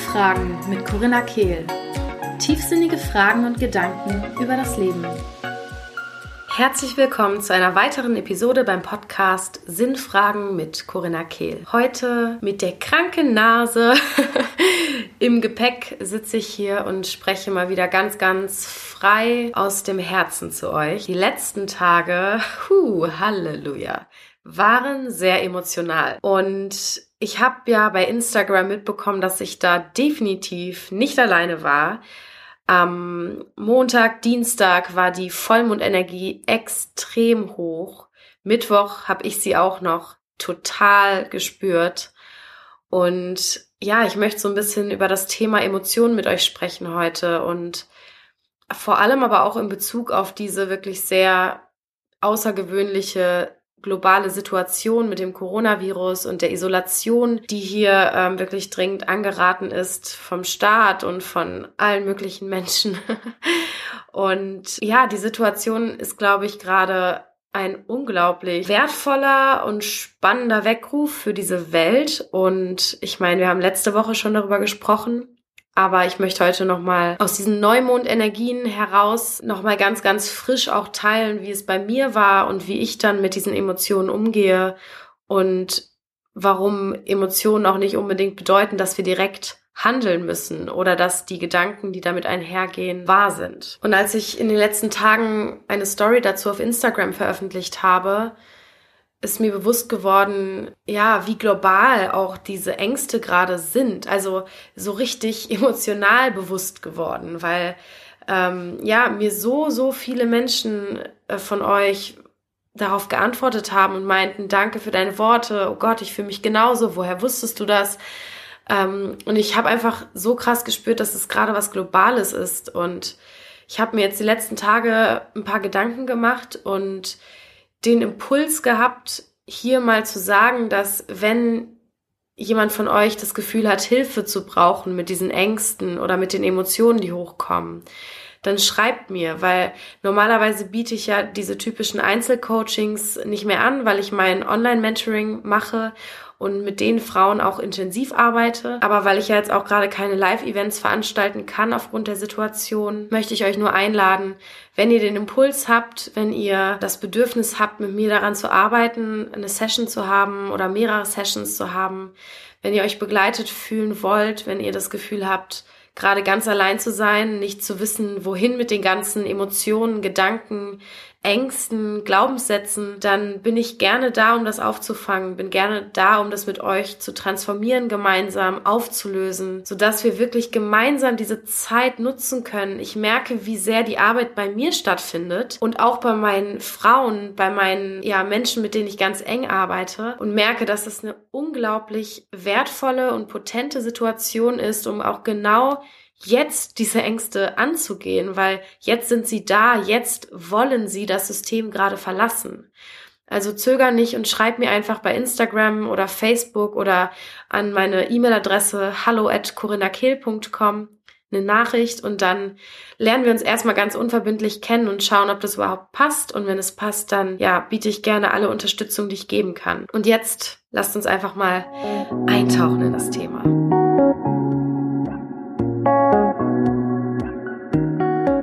Fragen mit Corinna Kehl. Tiefsinnige Fragen und Gedanken über das Leben. Herzlich willkommen zu einer weiteren Episode beim Podcast Sinnfragen mit Corinna Kehl. Heute mit der kranken Nase im Gepäck sitze ich hier und spreche mal wieder ganz, ganz frei aus dem Herzen zu euch. Die letzten Tage, hu, Halleluja, waren sehr emotional und ich habe ja bei Instagram mitbekommen, dass ich da definitiv nicht alleine war. Am Montag, Dienstag war die Vollmondenergie extrem hoch. Mittwoch habe ich sie auch noch total gespürt. Und ja, ich möchte so ein bisschen über das Thema Emotionen mit euch sprechen heute und vor allem aber auch in Bezug auf diese wirklich sehr außergewöhnliche globale Situation mit dem Coronavirus und der Isolation, die hier ähm, wirklich dringend angeraten ist vom Staat und von allen möglichen Menschen. und ja, die Situation ist, glaube ich, gerade ein unglaublich wertvoller und spannender Weckruf für diese Welt. Und ich meine, wir haben letzte Woche schon darüber gesprochen, aber ich möchte heute nochmal aus diesen Neumondenergien heraus nochmal ganz, ganz frisch auch teilen, wie es bei mir war und wie ich dann mit diesen Emotionen umgehe und warum Emotionen auch nicht unbedingt bedeuten, dass wir direkt handeln müssen oder dass die Gedanken, die damit einhergehen, wahr sind. Und als ich in den letzten Tagen eine Story dazu auf Instagram veröffentlicht habe, ist mir bewusst geworden, ja, wie global auch diese Ängste gerade sind. Also so richtig emotional bewusst geworden, weil ähm, ja, mir so, so viele Menschen äh, von euch darauf geantwortet haben und meinten, danke für deine Worte, oh Gott, ich fühle mich genauso, woher wusstest du das? Ähm, und ich habe einfach so krass gespürt, dass es gerade was Globales ist. Und ich habe mir jetzt die letzten Tage ein paar Gedanken gemacht und den Impuls gehabt, hier mal zu sagen, dass wenn jemand von euch das Gefühl hat, Hilfe zu brauchen mit diesen Ängsten oder mit den Emotionen, die hochkommen, dann schreibt mir, weil normalerweise biete ich ja diese typischen Einzelcoachings nicht mehr an, weil ich mein Online-Mentoring mache und mit den Frauen auch intensiv arbeite. Aber weil ich ja jetzt auch gerade keine Live-Events veranstalten kann aufgrund der Situation, möchte ich euch nur einladen, wenn ihr den Impuls habt, wenn ihr das Bedürfnis habt, mit mir daran zu arbeiten, eine Session zu haben oder mehrere Sessions zu haben, wenn ihr euch begleitet fühlen wollt, wenn ihr das Gefühl habt, gerade ganz allein zu sein, nicht zu wissen, wohin mit den ganzen Emotionen, Gedanken, Ängsten, Glaubenssätzen, dann bin ich gerne da, um das aufzufangen, bin gerne da, um das mit euch zu transformieren, gemeinsam aufzulösen, sodass wir wirklich gemeinsam diese Zeit nutzen können. Ich merke, wie sehr die Arbeit bei mir stattfindet und auch bei meinen Frauen, bei meinen ja, Menschen, mit denen ich ganz eng arbeite und merke, dass es eine unglaublich wertvolle und potente Situation ist, um auch genau jetzt diese Ängste anzugehen, weil jetzt sind sie da, jetzt wollen sie das System gerade verlassen. Also zöger nicht und schreib mir einfach bei Instagram oder Facebook oder an meine E-Mail-Adresse hallo at corinnakehl.com eine Nachricht und dann lernen wir uns erstmal ganz unverbindlich kennen und schauen, ob das überhaupt passt. Und wenn es passt, dann ja, biete ich gerne alle Unterstützung, die ich geben kann. Und jetzt lasst uns einfach mal eintauchen in das Thema.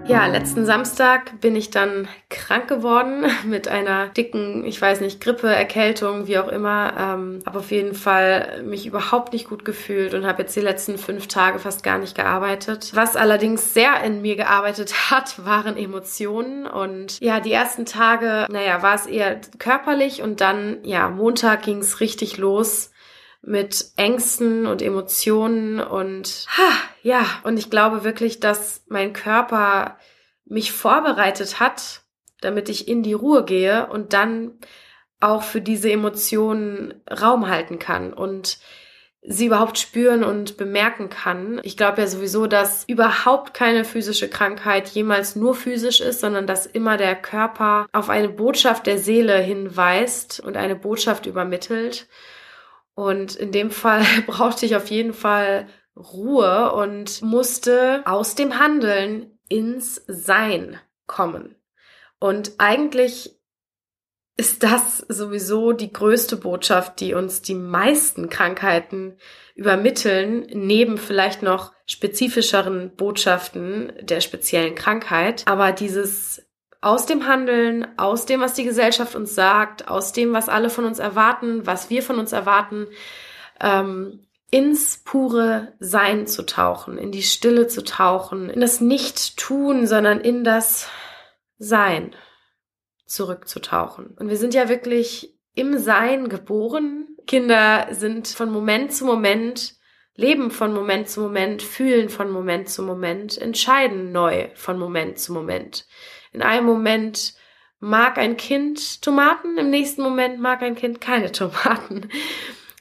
Ja, letzten Samstag bin ich dann krank geworden mit einer dicken, ich weiß nicht, Grippe, Erkältung, wie auch immer. Ähm, habe auf jeden Fall mich überhaupt nicht gut gefühlt und habe jetzt die letzten fünf Tage fast gar nicht gearbeitet. Was allerdings sehr in mir gearbeitet hat, waren Emotionen. Und ja, die ersten Tage, naja, war es eher körperlich und dann, ja, Montag ging es richtig los mit Ängsten und Emotionen und ha, ja, und ich glaube wirklich, dass mein Körper mich vorbereitet hat, damit ich in die Ruhe gehe und dann auch für diese Emotionen Raum halten kann und sie überhaupt spüren und bemerken kann. Ich glaube ja sowieso, dass überhaupt keine physische Krankheit jemals nur physisch ist, sondern dass immer der Körper auf eine Botschaft der Seele hinweist und eine Botschaft übermittelt. Und in dem Fall brauchte ich auf jeden Fall Ruhe und musste aus dem Handeln ins Sein kommen. Und eigentlich ist das sowieso die größte Botschaft, die uns die meisten Krankheiten übermitteln, neben vielleicht noch spezifischeren Botschaften der speziellen Krankheit. Aber dieses aus dem Handeln, aus dem, was die Gesellschaft uns sagt, aus dem, was alle von uns erwarten, was wir von uns erwarten, ähm, ins pure Sein zu tauchen, in die Stille zu tauchen, in das Nicht-Tun, sondern in das Sein zurückzutauchen. Und wir sind ja wirklich im Sein geboren. Kinder sind von Moment zu Moment, leben von Moment zu Moment, fühlen von Moment zu Moment, entscheiden neu von Moment zu Moment. In einem Moment mag ein Kind Tomaten, im nächsten Moment mag ein Kind keine Tomaten.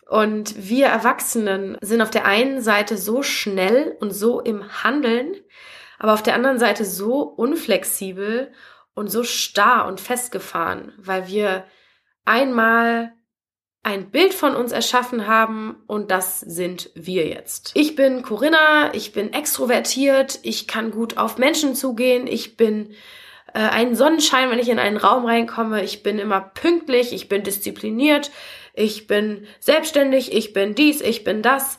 Und wir Erwachsenen sind auf der einen Seite so schnell und so im Handeln, aber auf der anderen Seite so unflexibel und so starr und festgefahren, weil wir einmal ein Bild von uns erschaffen haben und das sind wir jetzt. Ich bin Corinna, ich bin extrovertiert, ich kann gut auf Menschen zugehen, ich bin äh, ein Sonnenschein, wenn ich in einen Raum reinkomme, ich bin immer pünktlich, ich bin diszipliniert, ich bin selbstständig, ich bin dies, ich bin das.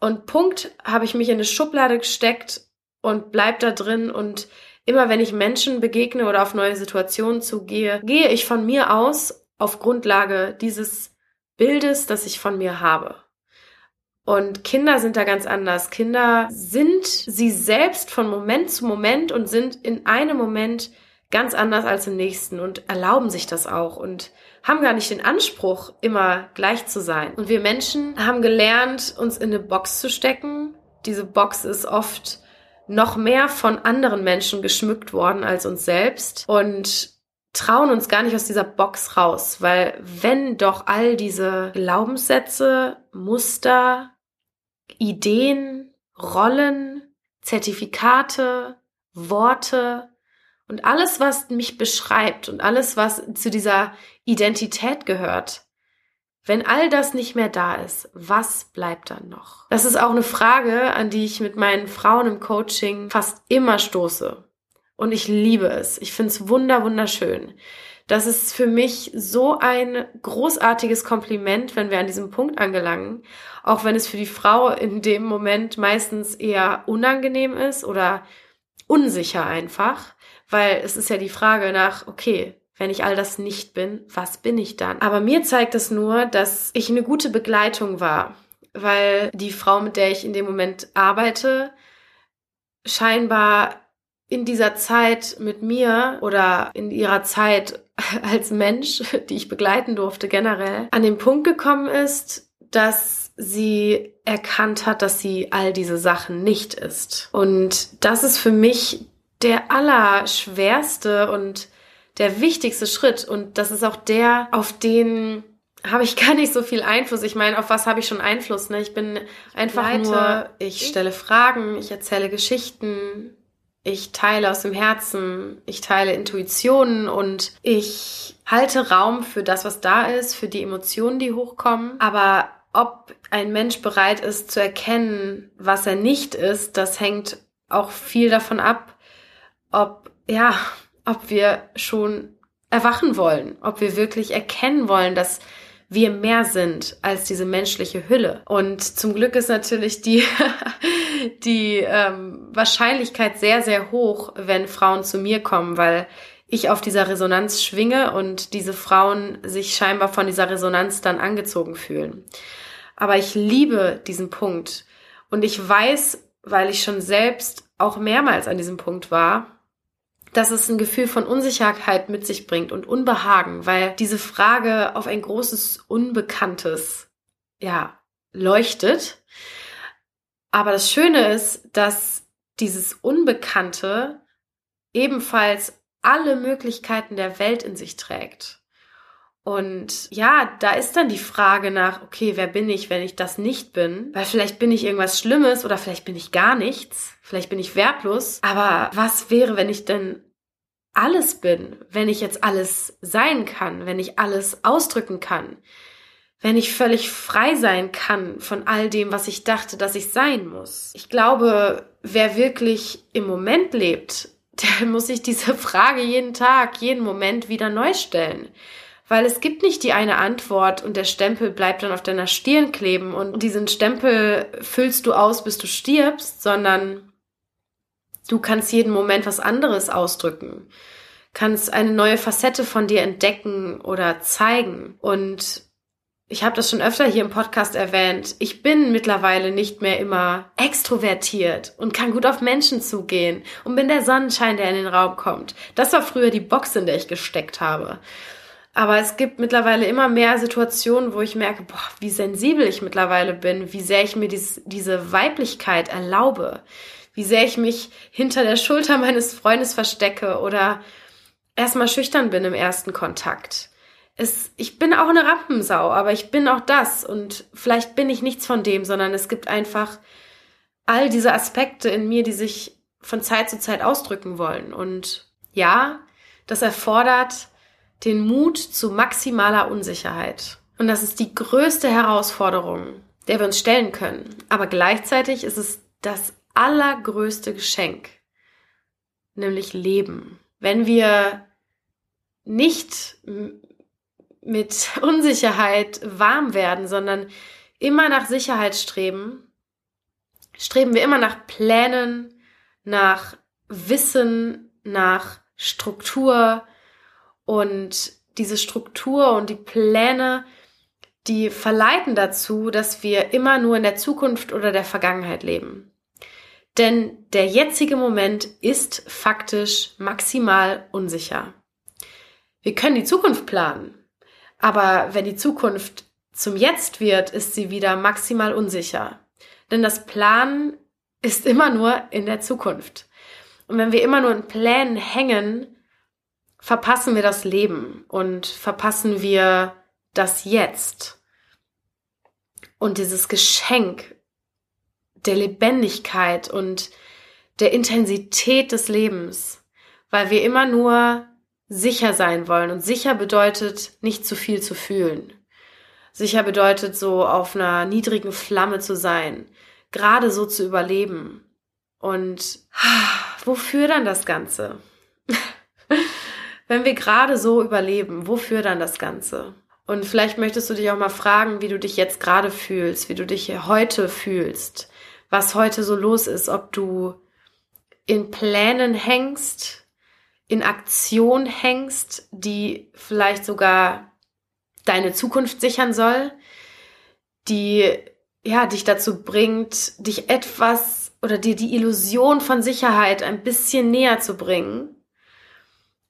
Und Punkt habe ich mich in eine Schublade gesteckt und bleib da drin und Immer wenn ich Menschen begegne oder auf neue Situationen zugehe, gehe ich von mir aus auf Grundlage dieses Bildes, das ich von mir habe. Und Kinder sind da ganz anders. Kinder sind sie selbst von Moment zu Moment und sind in einem Moment ganz anders als im nächsten und erlauben sich das auch und haben gar nicht den Anspruch, immer gleich zu sein. Und wir Menschen haben gelernt, uns in eine Box zu stecken. Diese Box ist oft noch mehr von anderen Menschen geschmückt worden als uns selbst und trauen uns gar nicht aus dieser Box raus, weil wenn doch all diese Glaubenssätze, Muster, Ideen, Rollen, Zertifikate, Worte und alles, was mich beschreibt und alles, was zu dieser Identität gehört, wenn all das nicht mehr da ist, was bleibt dann noch? Das ist auch eine Frage, an die ich mit meinen Frauen im Coaching fast immer stoße. Und ich liebe es. Ich finde es wunder, wunderschön. Das ist für mich so ein großartiges Kompliment, wenn wir an diesem Punkt angelangen. Auch wenn es für die Frau in dem Moment meistens eher unangenehm ist oder unsicher einfach. Weil es ist ja die Frage nach, okay, wenn ich all das nicht bin, was bin ich dann? Aber mir zeigt es nur, dass ich eine gute Begleitung war, weil die Frau, mit der ich in dem Moment arbeite, scheinbar in dieser Zeit mit mir oder in ihrer Zeit als Mensch, die ich begleiten durfte generell, an den Punkt gekommen ist, dass sie erkannt hat, dass sie all diese Sachen nicht ist. Und das ist für mich der allerschwerste und der wichtigste Schritt und das ist auch der, auf den habe ich gar nicht so viel Einfluss. Ich meine, auf was habe ich schon Einfluss? Ne? Ich bin einfach Leite. nur, ich stelle Fragen, ich erzähle Geschichten, ich teile aus dem Herzen, ich teile Intuitionen und ich halte Raum für das, was da ist, für die Emotionen, die hochkommen. Aber ob ein Mensch bereit ist zu erkennen, was er nicht ist, das hängt auch viel davon ab, ob, ja, ob wir schon erwachen wollen, ob wir wirklich erkennen wollen, dass wir mehr sind als diese menschliche Hülle. Und zum Glück ist natürlich die, die ähm, Wahrscheinlichkeit sehr, sehr hoch, wenn Frauen zu mir kommen, weil ich auf dieser Resonanz schwinge und diese Frauen sich scheinbar von dieser Resonanz dann angezogen fühlen. Aber ich liebe diesen Punkt und ich weiß, weil ich schon selbst auch mehrmals an diesem Punkt war, dass es ein Gefühl von Unsicherheit mit sich bringt und Unbehagen, weil diese Frage auf ein großes Unbekanntes, ja, leuchtet. Aber das Schöne ist, dass dieses Unbekannte ebenfalls alle Möglichkeiten der Welt in sich trägt. Und ja, da ist dann die Frage nach, okay, wer bin ich, wenn ich das nicht bin? Weil vielleicht bin ich irgendwas Schlimmes oder vielleicht bin ich gar nichts. Vielleicht bin ich wertlos. Aber was wäre, wenn ich denn alles bin, wenn ich jetzt alles sein kann, wenn ich alles ausdrücken kann, wenn ich völlig frei sein kann von all dem, was ich dachte, dass ich sein muss. Ich glaube, wer wirklich im Moment lebt, der muss sich diese Frage jeden Tag, jeden Moment wieder neu stellen. Weil es gibt nicht die eine Antwort und der Stempel bleibt dann auf deiner Stirn kleben und diesen Stempel füllst du aus, bis du stirbst, sondern du kannst jeden Moment was anderes ausdrücken, kannst eine neue Facette von dir entdecken oder zeigen. Und ich habe das schon öfter hier im Podcast erwähnt, ich bin mittlerweile nicht mehr immer extrovertiert und kann gut auf Menschen zugehen und bin der Sonnenschein, der in den Raum kommt. Das war früher die Box, in der ich gesteckt habe. Aber es gibt mittlerweile immer mehr Situationen, wo ich merke, boah, wie sensibel ich mittlerweile bin, wie sehr ich mir dies, diese Weiblichkeit erlaube, wie sehr ich mich hinter der Schulter meines Freundes verstecke oder erstmal schüchtern bin im ersten Kontakt. Es, ich bin auch eine Rampensau, aber ich bin auch das und vielleicht bin ich nichts von dem, sondern es gibt einfach all diese Aspekte in mir, die sich von Zeit zu Zeit ausdrücken wollen. Und ja, das erfordert den Mut zu maximaler Unsicherheit. Und das ist die größte Herausforderung, der wir uns stellen können. Aber gleichzeitig ist es das allergrößte Geschenk, nämlich Leben. Wenn wir nicht mit Unsicherheit warm werden, sondern immer nach Sicherheit streben, streben wir immer nach Plänen, nach Wissen, nach Struktur, und diese Struktur und die Pläne, die verleiten dazu, dass wir immer nur in der Zukunft oder der Vergangenheit leben. Denn der jetzige Moment ist faktisch maximal unsicher. Wir können die Zukunft planen, aber wenn die Zukunft zum Jetzt wird, ist sie wieder maximal unsicher. Denn das Planen ist immer nur in der Zukunft. Und wenn wir immer nur in Plänen hängen, verpassen wir das Leben und verpassen wir das Jetzt. Und dieses Geschenk der Lebendigkeit und der Intensität des Lebens, weil wir immer nur sicher sein wollen. Und sicher bedeutet nicht zu viel zu fühlen. Sicher bedeutet so auf einer niedrigen Flamme zu sein, gerade so zu überleben. Und wofür dann das Ganze? wenn wir gerade so überleben, wofür dann das Ganze? Und vielleicht möchtest du dich auch mal fragen, wie du dich jetzt gerade fühlst, wie du dich heute fühlst, was heute so los ist, ob du in Plänen hängst, in Aktion hängst, die vielleicht sogar deine Zukunft sichern soll, die ja dich dazu bringt, dich etwas oder dir die Illusion von Sicherheit ein bisschen näher zu bringen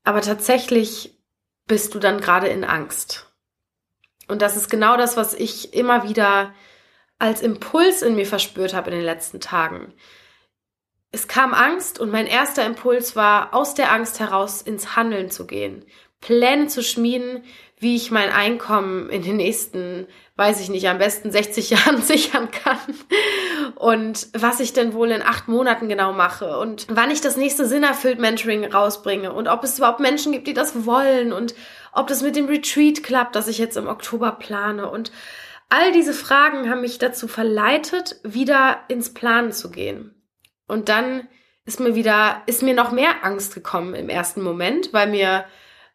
aber tatsächlich bist du dann gerade in Angst. Und das ist genau das, was ich immer wieder als Impuls in mir verspürt habe in den letzten Tagen. Es kam Angst und mein erster Impuls war, aus der Angst heraus ins Handeln zu gehen, Pläne zu schmieden, wie ich mein Einkommen in den nächsten, weiß ich nicht, am besten 60 Jahren sichern kann und was ich denn wohl in acht Monaten genau mache und wann ich das nächste sinnerfüllt Mentoring rausbringe und ob es überhaupt Menschen gibt, die das wollen und ob das mit dem Retreat klappt, das ich jetzt im Oktober plane und all diese Fragen haben mich dazu verleitet, wieder ins Planen zu gehen. Und dann ist mir wieder, ist mir noch mehr Angst gekommen im ersten Moment, weil mir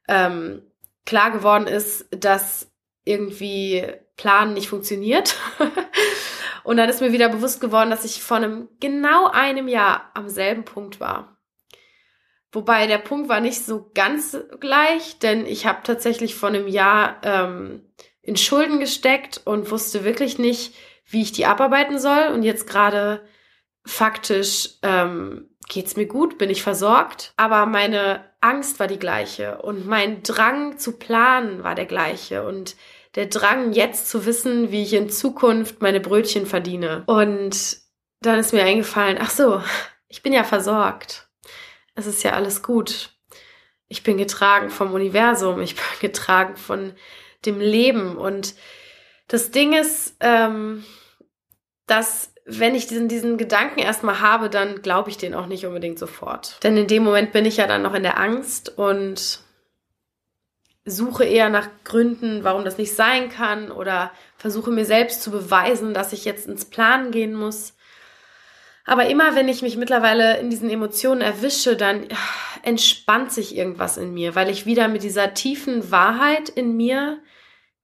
ähm, klar geworden ist, dass irgendwie Plan nicht funktioniert. und dann ist mir wieder bewusst geworden, dass ich vor einem genau einem Jahr am selben Punkt war. Wobei der Punkt war nicht so ganz gleich, denn ich habe tatsächlich vor einem Jahr ähm, in Schulden gesteckt und wusste wirklich nicht, wie ich die abarbeiten soll. Und jetzt gerade faktisch ähm, geht's mir gut, bin ich versorgt, aber meine Angst war die gleiche und mein Drang zu planen war der gleiche und der Drang jetzt zu wissen, wie ich in Zukunft meine Brötchen verdiene. Und dann ist mir eingefallen, ach so, ich bin ja versorgt. Es ist ja alles gut. Ich bin getragen vom Universum, ich bin getragen von dem Leben und das Ding ist, ähm, dass wenn ich diesen, diesen Gedanken erstmal habe, dann glaube ich den auch nicht unbedingt sofort. Denn in dem Moment bin ich ja dann noch in der Angst und suche eher nach Gründen, warum das nicht sein kann oder versuche mir selbst zu beweisen, dass ich jetzt ins Plan gehen muss. Aber immer wenn ich mich mittlerweile in diesen Emotionen erwische, dann entspannt sich irgendwas in mir, weil ich wieder mit dieser tiefen Wahrheit in mir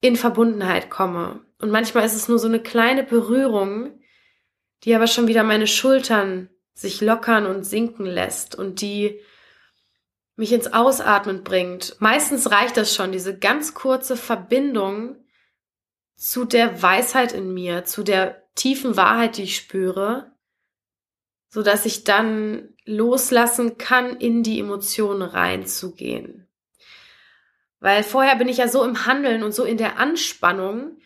in Verbundenheit komme. Und manchmal ist es nur so eine kleine Berührung, die aber schon wieder meine Schultern sich lockern und sinken lässt und die mich ins Ausatmen bringt. Meistens reicht das schon, diese ganz kurze Verbindung zu der Weisheit in mir, zu der tiefen Wahrheit, die ich spüre, so dass ich dann loslassen kann, in die Emotionen reinzugehen. Weil vorher bin ich ja so im Handeln und so in der Anspannung,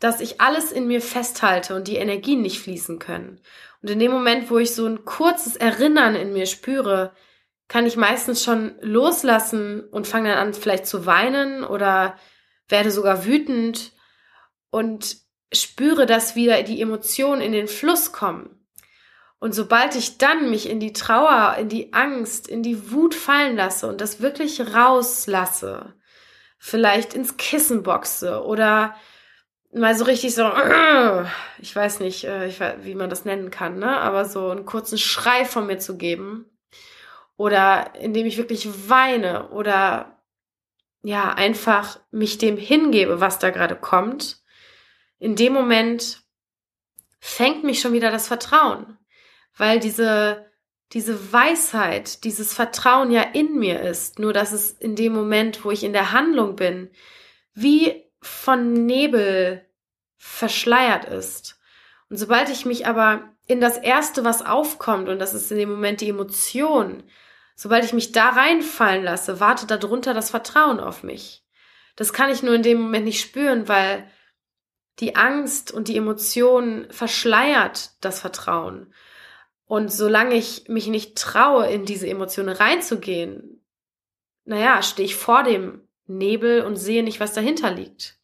dass ich alles in mir festhalte und die Energien nicht fließen können. Und in dem Moment, wo ich so ein kurzes Erinnern in mir spüre, kann ich meistens schon loslassen und fange dann an vielleicht zu weinen oder werde sogar wütend und spüre, dass wieder die Emotionen in den Fluss kommen. Und sobald ich dann mich in die Trauer, in die Angst, in die Wut fallen lasse und das wirklich rauslasse, vielleicht ins Kissen boxe oder mal so richtig so, ich weiß nicht, äh, wie man das nennen kann, ne? aber so einen kurzen Schrei von mir zu geben oder indem ich wirklich weine oder ja, einfach mich dem hingebe, was da gerade kommt, in dem Moment fängt mich schon wieder das Vertrauen, weil diese diese Weisheit, dieses Vertrauen ja in mir ist, nur dass es in dem Moment, wo ich in der Handlung bin, wie von Nebel verschleiert ist. Und sobald ich mich aber in das Erste, was aufkommt, und das ist in dem Moment die Emotion, sobald ich mich da reinfallen lasse, wartet darunter das Vertrauen auf mich. Das kann ich nur in dem Moment nicht spüren, weil die Angst und die Emotion verschleiert das Vertrauen. Und solange ich mich nicht traue, in diese Emotionen reinzugehen, naja, stehe ich vor dem Nebel und sehe nicht, was dahinter liegt.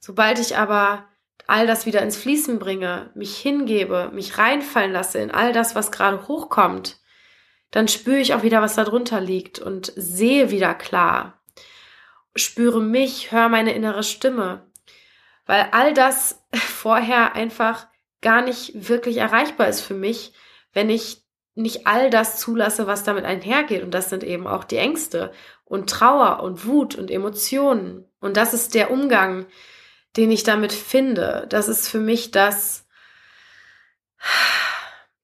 Sobald ich aber all das wieder ins Fließen bringe, mich hingebe, mich reinfallen lasse in all das, was gerade hochkommt, dann spüre ich auch wieder, was da drunter liegt und sehe wieder klar. Spüre mich, höre meine innere Stimme. Weil all das vorher einfach gar nicht wirklich erreichbar ist für mich, wenn ich nicht all das zulasse, was damit einhergeht. Und das sind eben auch die Ängste und Trauer und Wut und Emotionen. Und das ist der Umgang, den ich damit finde. Das ist für mich das,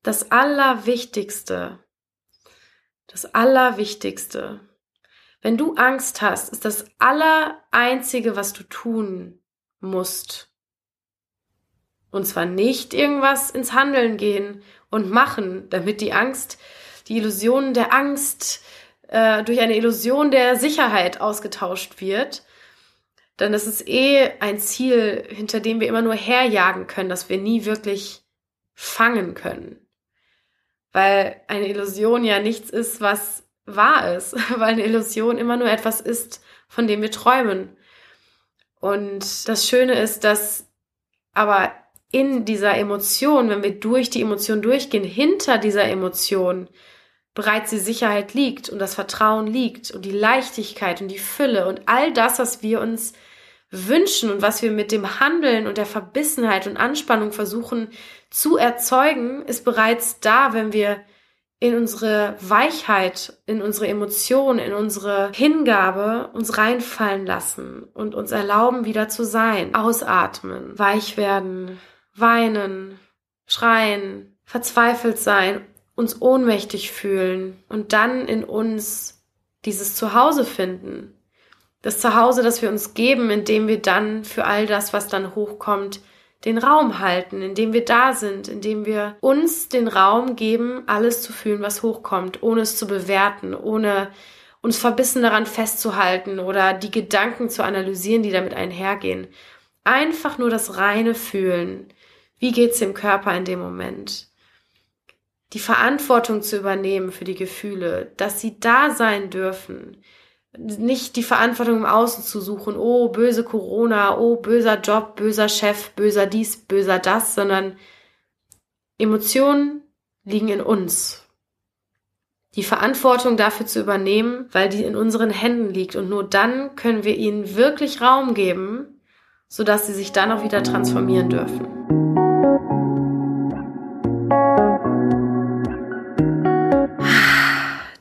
das Allerwichtigste. Das Allerwichtigste. Wenn du Angst hast, ist das Allereinzige, was du tun musst. Und zwar nicht irgendwas ins Handeln gehen und machen, damit die Angst, die Illusion der Angst äh, durch eine Illusion der Sicherheit ausgetauscht wird. Denn das ist eh ein Ziel, hinter dem wir immer nur herjagen können, das wir nie wirklich fangen können. Weil eine Illusion ja nichts ist, was wahr ist, weil eine Illusion immer nur etwas ist, von dem wir träumen. Und das Schöne ist, dass aber in dieser Emotion, wenn wir durch die Emotion durchgehen, hinter dieser Emotion bereits die Sicherheit liegt und das Vertrauen liegt und die Leichtigkeit und die Fülle und all das, was wir uns wünschen und was wir mit dem Handeln und der Verbissenheit und Anspannung versuchen zu erzeugen, ist bereits da, wenn wir in unsere Weichheit, in unsere Emotionen, in unsere Hingabe uns reinfallen lassen und uns erlauben, wieder zu sein, ausatmen, weich werden, weinen, schreien, verzweifelt sein, uns ohnmächtig fühlen und dann in uns dieses Zuhause finden. Das Zuhause, das wir uns geben, indem wir dann für all das, was dann hochkommt, den Raum halten, indem wir da sind, indem wir uns den Raum geben, alles zu fühlen, was hochkommt, ohne es zu bewerten, ohne uns verbissen daran festzuhalten oder die Gedanken zu analysieren, die damit einhergehen. Einfach nur das reine Fühlen, wie geht's dem Körper in dem Moment? Die Verantwortung zu übernehmen für die Gefühle, dass sie da sein dürfen. Nicht die Verantwortung im Außen zu suchen, oh, böse Corona, oh, böser Job, böser Chef, böser dies, böser das, sondern Emotionen liegen in uns. Die Verantwortung dafür zu übernehmen, weil die in unseren Händen liegt und nur dann können wir ihnen wirklich Raum geben, sodass sie sich dann auch wieder transformieren dürfen.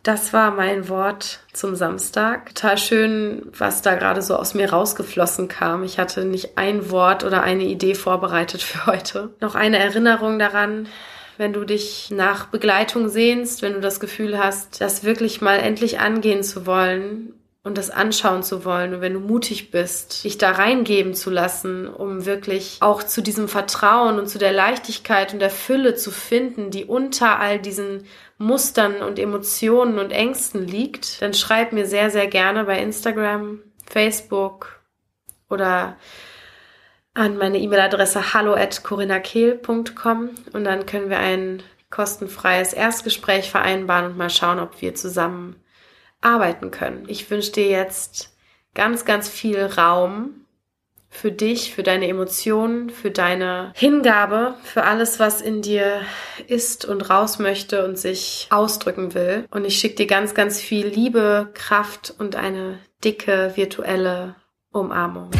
Das war mein Wort zum Samstag. Total schön, was da gerade so aus mir rausgeflossen kam. Ich hatte nicht ein Wort oder eine Idee vorbereitet für heute. Noch eine Erinnerung daran, wenn du dich nach Begleitung sehnst, wenn du das Gefühl hast, das wirklich mal endlich angehen zu wollen und das anschauen zu wollen und wenn du mutig bist, dich da reingeben zu lassen, um wirklich auch zu diesem Vertrauen und zu der Leichtigkeit und der Fülle zu finden, die unter all diesen Mustern und Emotionen und Ängsten liegt, dann schreib mir sehr, sehr gerne bei Instagram, Facebook oder an meine E-Mail-Adresse hallo at corinnakehl.com und dann können wir ein kostenfreies Erstgespräch vereinbaren und mal schauen, ob wir zusammen arbeiten können. Ich wünsche dir jetzt ganz, ganz viel Raum für dich, für deine Emotionen, für deine Hingabe, für alles, was in dir ist und raus möchte und sich ausdrücken will. Und ich schicke dir ganz, ganz viel Liebe, Kraft und eine dicke virtuelle Umarmung.